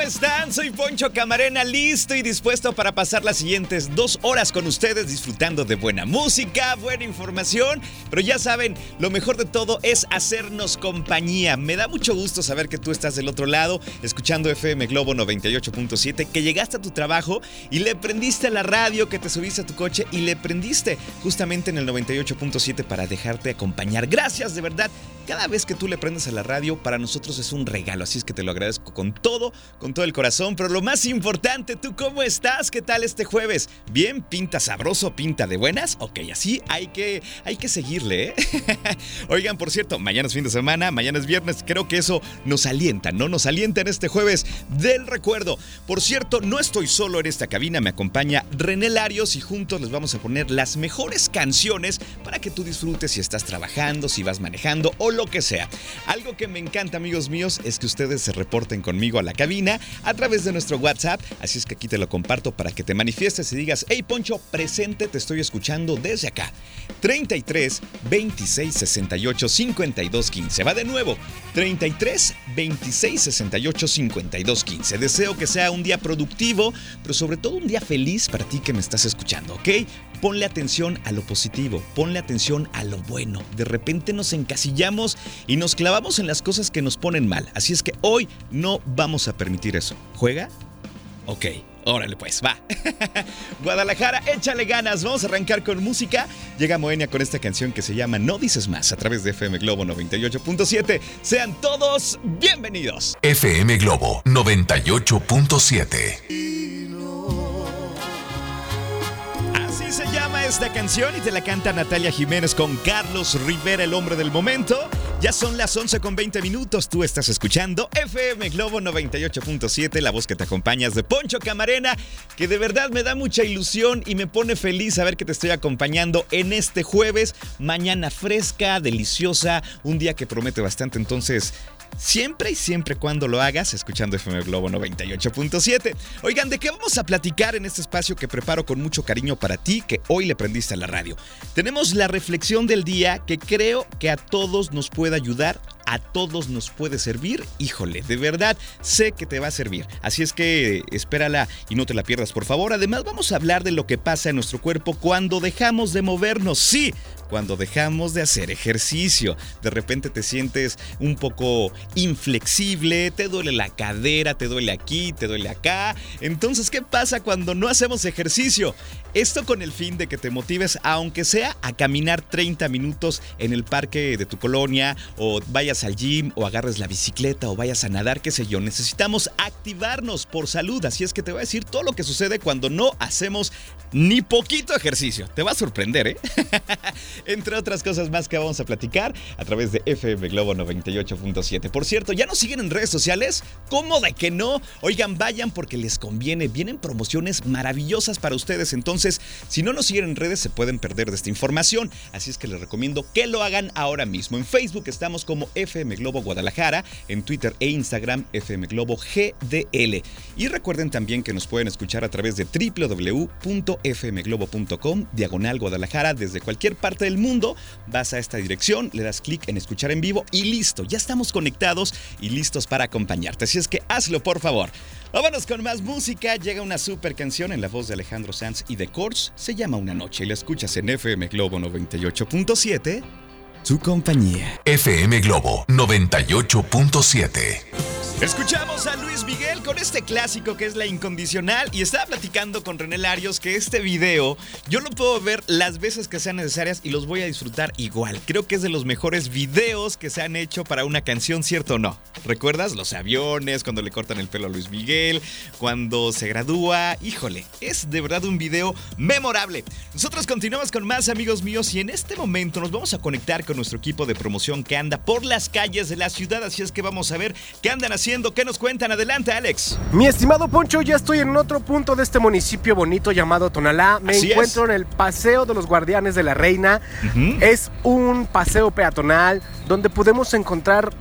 ¿cómo están? Soy Poncho Camarena, listo y dispuesto para pasar las siguientes dos horas con ustedes disfrutando de buena música, buena información, pero ya saben, lo mejor de todo es hacernos compañía. Me da mucho gusto saber que tú estás del otro lado, escuchando FM Globo 98.7, que llegaste a tu trabajo y le prendiste a la radio, que te subiste a tu coche y le prendiste justamente en el 98.7 para dejarte acompañar. Gracias, de verdad. Cada vez que tú le prendes a la radio, para nosotros es un regalo, así es que te lo agradezco con todo, con todo el corazón. Pero lo más importante, ¿tú cómo estás? ¿Qué tal este jueves? ¿Bien? ¿Pinta sabroso? ¿Pinta de buenas? Ok, así hay que, hay que seguirle, ¿eh? Oigan, por cierto, mañana es fin de semana, mañana es viernes, creo que eso nos alienta, ¿no? Nos alienta en este jueves del recuerdo. Por cierto, no estoy solo en esta cabina, me acompaña René Larios y juntos les vamos a poner las mejores canciones para que tú disfrutes si estás trabajando, si vas manejando o lo que sea. Algo que me encanta, amigos míos, es que ustedes se reporten conmigo a la cabina a través de nuestro WhatsApp. Así es que aquí te lo comparto para que te manifiestes y digas, hey Poncho, presente, te estoy escuchando desde acá. 33 26 68 52 15. Va de nuevo. 33 26 68 52 15. Deseo que sea un día productivo, pero sobre todo un día feliz para ti que me estás escuchando, ¿ok? Ponle atención a lo positivo, ponle atención a lo bueno. De repente nos encasillamos y nos clavamos en las cosas que nos ponen mal. Así es que hoy no vamos a permitir eso. ¿Juega? Ok. Órale pues, va. Guadalajara, échale ganas. Vamos a arrancar con música. Llega Moenia con esta canción que se llama No dices más a través de FM Globo 98.7. Sean todos bienvenidos. FM Globo 98.7. Así se llama esta canción y te la canta Natalia Jiménez con Carlos Rivera, el hombre del momento. Ya son las 11 con 20 minutos. Tú estás escuchando FM Globo 98.7, la voz que te acompañas de Poncho Camarena, que de verdad me da mucha ilusión y me pone feliz saber que te estoy acompañando en este jueves. Mañana fresca, deliciosa, un día que promete bastante. Entonces, siempre y siempre cuando lo hagas escuchando FM Globo 98.7. Oigan, ¿de qué vamos a platicar en este espacio que preparo con mucho cariño para ti que hoy le prendiste a la radio? Tenemos la reflexión del día que creo que a todos nos puede ayudar a todos nos puede servir. Híjole, de verdad, sé que te va a servir. Así es que espérala y no te la pierdas, por favor. Además, vamos a hablar de lo que pasa en nuestro cuerpo cuando dejamos de movernos. Sí, cuando dejamos de hacer ejercicio. De repente te sientes un poco inflexible, te duele la cadera, te duele aquí, te duele acá. Entonces, ¿qué pasa cuando no hacemos ejercicio? Esto con el fin de que te motives, aunque sea a caminar 30 minutos en el parque de tu colonia, o vayas al gym, o agarres la bicicleta, o vayas a nadar, qué sé yo. Necesitamos activarnos por salud. Así es que te voy a decir todo lo que sucede cuando no hacemos ni poquito ejercicio. Te va a sorprender, ¿eh? Entre otras cosas más que vamos a platicar a través de FM Globo 98.7. Por cierto, ¿ya nos siguen en redes sociales? ¿Cómo de que no? Oigan, vayan porque les conviene. Vienen promociones maravillosas para ustedes. Entonces, si no nos siguen en redes, se pueden perder de esta información. Así es que les recomiendo que lo hagan ahora mismo. En Facebook estamos como FM Globo Guadalajara, en Twitter e Instagram FM Globo GDL. Y recuerden también que nos pueden escuchar a través de www.fmglobo.com, diagonal Guadalajara, desde cualquier parte del mundo. Vas a esta dirección, le das clic en escuchar en vivo y listo, ya estamos conectados y listos para acompañarte. Así es que hazlo, por favor. Vámonos con más música. Llega una super canción en la voz de Alejandro Sanz y de Courts. Se llama Una Noche y la escuchas en FM Globo 98.7. Tu compañía. FM Globo 98.7. Escuchamos a Luis Miguel Con este clásico que es la incondicional, y estaba platicando con René Larios que este video yo lo puedo ver las veces que sean necesarias y los voy a disfrutar igual. Creo que es de los mejores videos que se han hecho para una canción, ¿cierto o no? ¿Recuerdas los aviones, cuando le cortan el pelo a Luis Miguel, cuando se gradúa? Híjole, es de verdad un video memorable. Nosotros continuamos con más amigos míos y en este momento nos vamos a conectar con nuestro equipo de promoción que anda por las calles de la ciudad, así es que vamos a ver qué andan haciendo, qué nos cuentan. Adelante, Alex. Mi estimado Poncho, ya estoy en otro punto de este municipio bonito llamado Tonalá. Me encuentro en el Paseo de los Guardianes de la Reina. Es un paseo peatonal donde podemos encontrar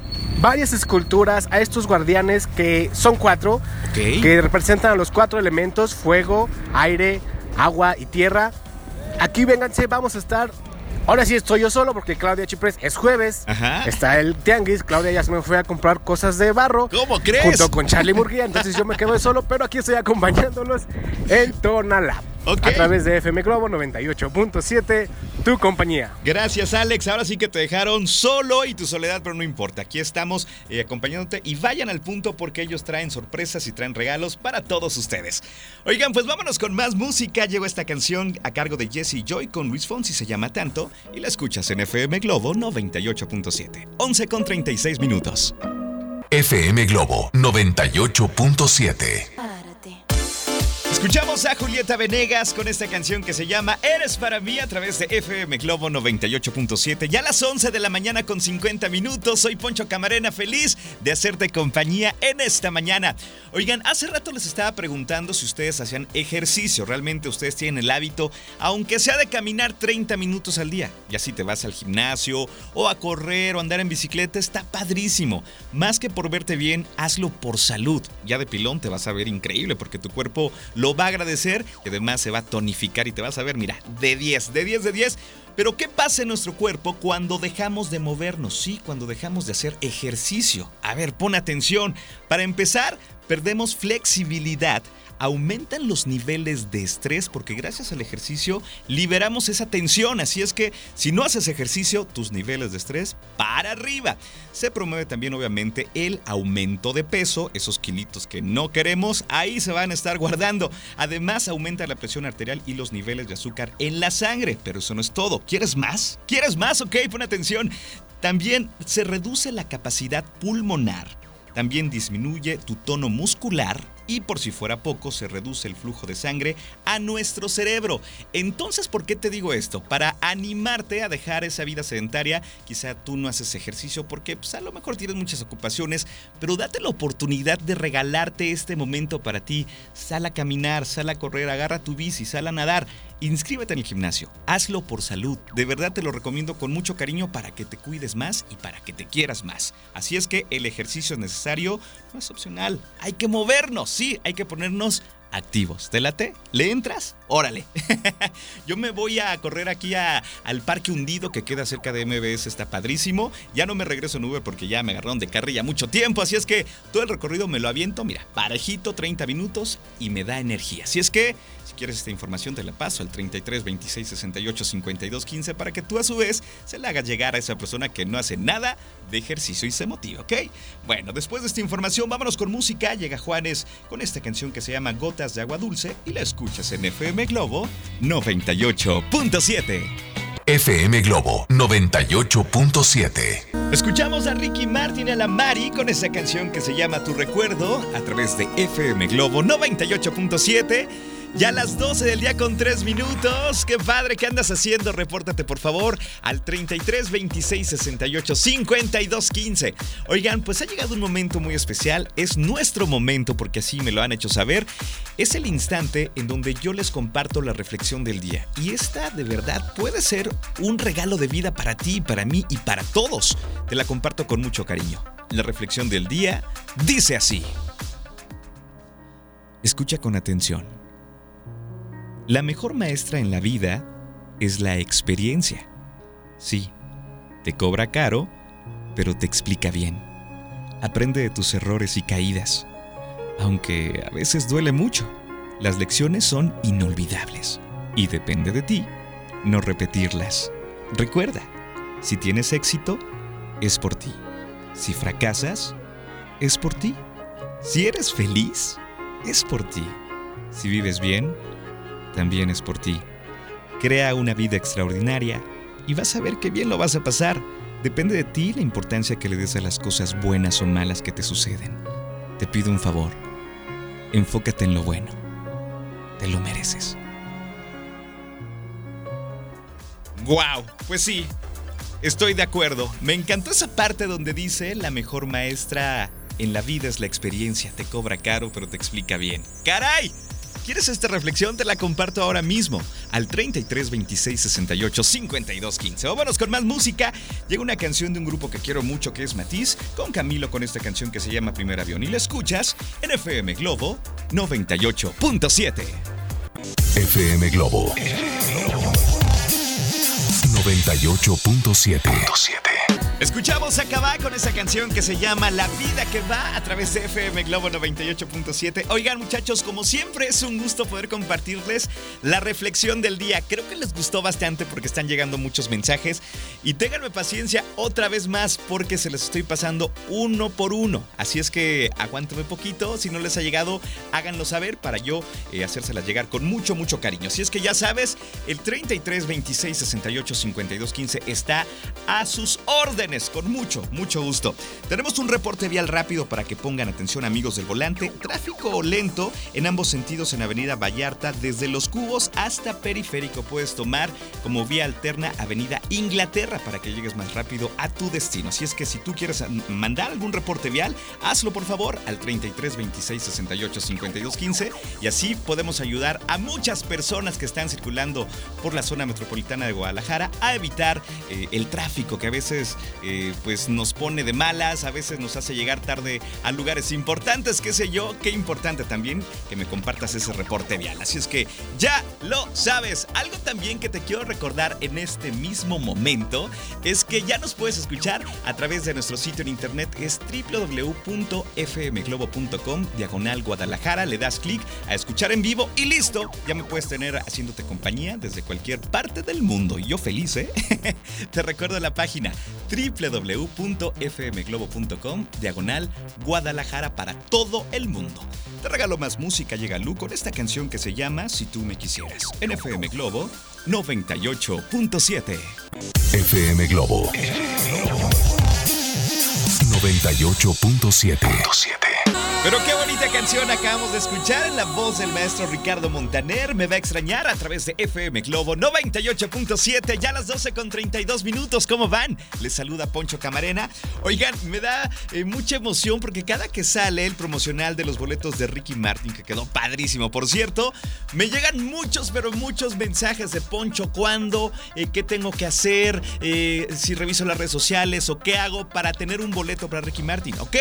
varias esculturas a estos guardianes que son cuatro, que representan a los cuatro elementos, fuego, aire, agua y tierra. Aquí vénganse, vamos a estar Ahora sí estoy yo solo porque Claudia Chipres es jueves. Está el tianguis. Claudia ya se me fue a comprar cosas de barro. ¿Cómo crees? Junto con Charlie Murguía. Entonces yo me quedo solo, pero aquí estoy acompañándolos en Tonalá. A través de FM Globo 98.7, tu compañía. Gracias, Alex. Ahora sí que te dejaron solo y tu soledad, pero no importa. Aquí estamos eh, acompañándote y vayan al punto porque ellos traen sorpresas y traen regalos para todos ustedes. Oigan, pues vámonos con más música. Llegó esta canción a cargo de Jesse Joy con Luis Fonsi, se llama Tanto, y la escuchas en FM Globo 98.7. 11 con 36 minutos. FM Globo 98.7. Escuchamos a Julieta Venegas con esta canción que se llama Eres para mí a través de FM Globo 98.7. Ya a las 11 de la mañana con 50 minutos. Soy Poncho Camarena, feliz de hacerte compañía en esta mañana. Oigan, hace rato les estaba preguntando si ustedes hacían ejercicio. Realmente ustedes tienen el hábito, aunque sea de caminar 30 minutos al día. Y así te vas al gimnasio o a correr o andar en bicicleta, está padrísimo. Más que por verte bien, hazlo por salud. Ya de pilón te vas a ver increíble porque tu cuerpo va a agradecer y además se va a tonificar y te vas a ver, mira, de 10, de 10, de 10. Pero ¿qué pasa en nuestro cuerpo cuando dejamos de movernos? Sí, cuando dejamos de hacer ejercicio. A ver, pon atención. Para empezar, perdemos flexibilidad aumentan los niveles de estrés porque gracias al ejercicio liberamos esa tensión. Así es que si no haces ejercicio, tus niveles de estrés para arriba. Se promueve también obviamente el aumento de peso, esos kilitos que no queremos, ahí se van a estar guardando. Además aumenta la presión arterial y los niveles de azúcar en la sangre. Pero eso no es todo. ¿Quieres más? ¿Quieres más? Ok, pon atención. También se reduce la capacidad pulmonar. También disminuye tu tono muscular y por si fuera poco se reduce el flujo de sangre a nuestro cerebro. Entonces, ¿por qué te digo esto? Para animarte a dejar esa vida sedentaria, quizá tú no haces ejercicio porque pues, a lo mejor tienes muchas ocupaciones, pero date la oportunidad de regalarte este momento para ti. Sal a caminar, sal a correr, agarra tu bici, sal a nadar. Inscríbete en el gimnasio, hazlo por salud. De verdad te lo recomiendo con mucho cariño para que te cuides más y para que te quieras más. Así es que el ejercicio es necesario, no es opcional. Hay que movernos sí, hay que ponernos activos. ¿Te late? ¿Le entras? Órale. Yo me voy a correr aquí al Parque Hundido que queda cerca de MBS, está padrísimo. Ya no me regreso en Uber porque ya me agarraron de carrilla mucho tiempo, así es que todo el recorrido me lo aviento, mira, parejito, 30 minutos y me da energía. Así es que quieres esta información, te la paso al 33 26 68 52 15 para que tú a su vez se la hagas llegar a esa persona que no hace nada de ejercicio y se motiva, ¿ok? Bueno, después de esta información, vámonos con música. Llega Juanes con esta canción que se llama Gotas de Agua Dulce y la escuchas en FM Globo 98.7. FM Globo 98.7. Escuchamos a Ricky Martin y a la Mari con esa canción que se llama Tu Recuerdo a través de FM Globo 98.7. Ya las 12 del día con 3 minutos. Qué padre, ¿qué andas haciendo? Repórtate por favor al 33 26 68 52 15. Oigan, pues ha llegado un momento muy especial. Es nuestro momento porque así me lo han hecho saber. Es el instante en donde yo les comparto la reflexión del día. Y esta de verdad puede ser un regalo de vida para ti, para mí y para todos. Te la comparto con mucho cariño. La reflexión del día dice así. Escucha con atención. La mejor maestra en la vida es la experiencia. Sí, te cobra caro, pero te explica bien. Aprende de tus errores y caídas. Aunque a veces duele mucho, las lecciones son inolvidables y depende de ti no repetirlas. Recuerda, si tienes éxito, es por ti. Si fracasas, es por ti. Si eres feliz, es por ti. Si vives bien, también es por ti. Crea una vida extraordinaria y vas a ver qué bien lo vas a pasar. Depende de ti la importancia que le des a las cosas buenas o malas que te suceden. Te pido un favor. Enfócate en lo bueno. Te lo mereces. ¡Wow! Pues sí, estoy de acuerdo. Me encantó esa parte donde dice la mejor maestra en la vida es la experiencia. Te cobra caro, pero te explica bien. ¡Caray! ¿Quieres esta reflexión? Te la comparto ahora mismo al 33 26 68 52 15. Vámonos con más música. Llega una canción de un grupo que quiero mucho que es Matiz, con Camilo con esta canción que se llama Primer Avión. Y la escuchas en FM Globo 98.7. FM Globo 98.7. Escuchamos a Cabá con esa canción que se llama La vida que va a través de FM Globo 98.7. Oigan muchachos, como siempre es un gusto poder compartirles la reflexión del día. Creo que les gustó bastante porque están llegando muchos mensajes y ténganme paciencia otra vez más porque se les estoy pasando uno por uno. Así es que aguántame poquito, si no les ha llegado háganlo saber para yo eh, hacérselas llegar con mucho mucho cariño. Así es que ya sabes, el 33 26 68 52 15 está a sus órdenes con mucho, mucho gusto. Tenemos un reporte vial rápido para que pongan atención amigos del volante. Tráfico lento en ambos sentidos en Avenida Vallarta, desde Los Cubos hasta Periférico. Puedes tomar como vía alterna Avenida Inglaterra para que llegues más rápido a tu destino. Así es que si tú quieres mandar algún reporte vial, hazlo por favor al 33 26 68 52 15 y así podemos ayudar a muchas personas que están circulando por la zona metropolitana de Guadalajara a evitar eh, el tráfico que a veces eh, pues nos pone de malas, a veces nos hace llegar tarde a lugares importantes, qué sé yo, qué importante también que me compartas ese reporte vial. Así es que ya lo sabes. Algo también que te quiero recordar en este mismo momento es que ya nos puedes escuchar a través de nuestro sitio en internet es www.fmglobo.com diagonal Guadalajara, le das clic a escuchar en vivo y listo, ya me puedes tener haciéndote compañía desde cualquier parte del mundo y yo feliz, ¿eh? te recuerdo la página www.fmglobo.com diagonal Guadalajara para todo el mundo. Te regalo más música, llega Lu con esta canción que se llama Si tú me quisieras. En FM Globo 98.7. FM Globo 98.7. Pero qué bonita canción acabamos de escuchar en la voz del maestro Ricardo Montaner. Me va a extrañar a través de FM Globo 98.7, ya las 12 con 32 minutos. ¿Cómo van? Les saluda Poncho Camarena. Oigan, me da eh, mucha emoción porque cada que sale el promocional de los boletos de Ricky Martin, que quedó padrísimo, por cierto, me llegan muchos, pero muchos mensajes de Poncho. ¿Cuándo? Eh, ¿Qué tengo que hacer? Eh, si reviso las redes sociales o qué hago para tener un boleto para Ricky Martin. Ok,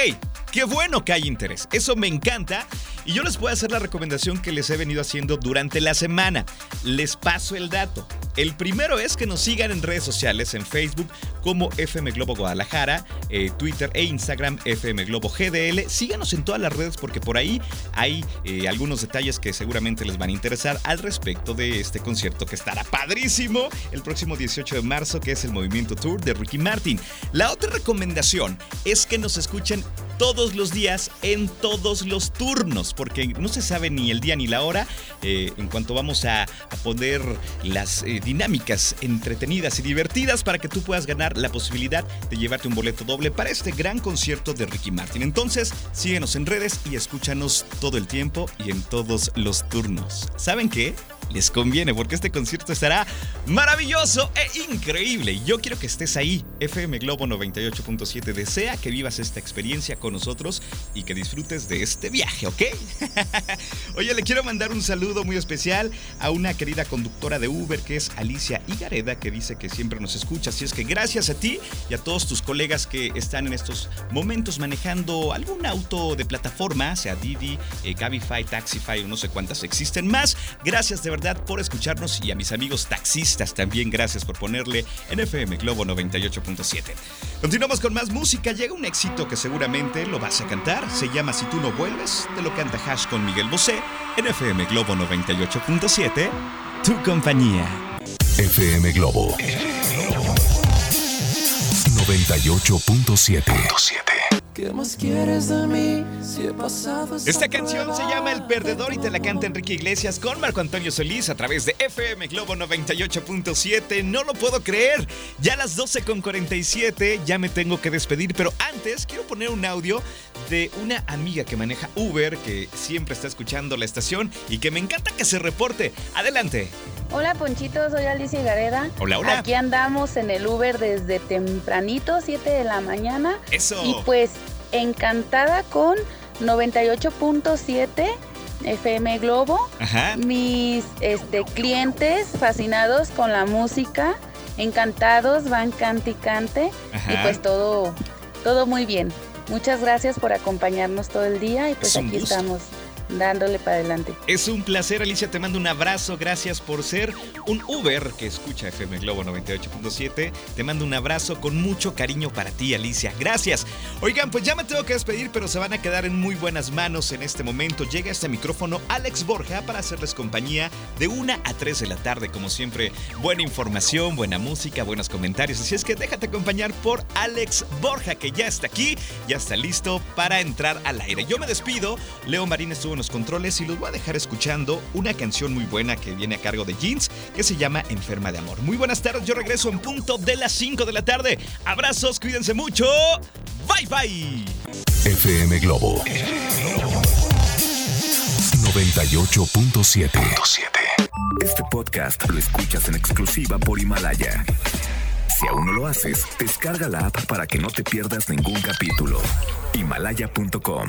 qué bueno que hay interés. Eso me encanta y yo les puedo hacer la recomendación que les he venido haciendo durante la semana. Les paso el dato. El primero es que nos sigan en redes sociales, en Facebook como FM Globo Guadalajara, eh, Twitter e Instagram FM Globo GDL. Síganos en todas las redes porque por ahí hay eh, algunos detalles que seguramente les van a interesar al respecto de este concierto que estará padrísimo el próximo 18 de marzo, que es el Movimiento Tour de Ricky Martin. La otra recomendación es que nos escuchen todos los días en todos los turnos, porque no se sabe ni el día ni la hora eh, en cuanto vamos a, poner las dinámicas entretenidas y divertidas para que tú puedas ganar la posibilidad de llevarte un boleto doble para este gran concierto de Ricky Martin. Entonces, síguenos en redes y escúchanos todo el tiempo y en todos los turnos. ¿Saben qué? les conviene porque este concierto estará maravilloso e increíble. Yo quiero que estés ahí. FM Globo 98.7 desea que vivas esta experiencia con nosotros y que disfrutes de este viaje, ¿ok? Oye, le quiero mandar un saludo muy especial a una querida conductora de Uber que es Alicia Igareda que dice que siempre nos escucha. Así es que gracias a ti y a todos tus colegas que están en estos momentos manejando algún auto de plataforma, sea Didi, eh, Cabify, Taxify o no sé cuántas existen más. Gracias de verdad por escucharnos y a mis amigos taxistas también gracias por ponerle en FM Globo 98.7. Continuamos con más música, llega un éxito que seguramente lo vas a cantar, se llama Si tú no vuelves, te lo canta Hash con Miguel Bosé en FM Globo 98.7, tu compañía. FM Globo 98.7 ¿Qué más quieres de mí si he pasado Esta canción se llama El Perdedor y te la canta Enrique Iglesias con Marco Antonio Solís a través de FM Globo 98.7. No lo puedo creer. Ya a las 12 con 47 ya me tengo que despedir, pero antes quiero poner un audio de una amiga que maneja Uber, que siempre está escuchando la estación y que me encanta que se reporte. Adelante. Hola Ponchito, soy Alicia Gareda. Hola, hola. Aquí andamos en el Uber desde tempranito, 7 de la mañana. Eso. Y pues encantada con 98.7 FM Globo. Ajá. Mis este, clientes fascinados con la música, encantados, van cante y. Y pues todo, todo muy bien. Muchas gracias por acompañarnos todo el día y pues Es aquí estamos dándole para adelante. Es un placer, Alicia. Te mando un abrazo. Gracias por ser un Uber que escucha FM Globo 98.7. Te mando un abrazo con mucho cariño para ti, Alicia. Gracias. Oigan, pues ya me tengo que despedir, pero se van a quedar en muy buenas manos en este momento. Llega este micrófono Alex Borja para hacerles compañía de 1 a 3 de la tarde. Como siempre, buena información, buena música, buenos comentarios. Así es que déjate acompañar por Alex Borja, que ya está aquí, ya está listo para entrar al aire. Yo me despido. Leo Marín estuvo los controles y los voy a dejar escuchando una canción muy buena que viene a cargo de Jeans que se llama Enferma de Amor. Muy buenas tardes, yo regreso en punto de las 5 de la tarde. Abrazos, cuídense mucho. Bye bye. FM Globo 98.7. Este podcast lo escuchas en exclusiva por Himalaya. Si aún no lo haces, descarga la app para que no te pierdas ningún capítulo. Himalaya.com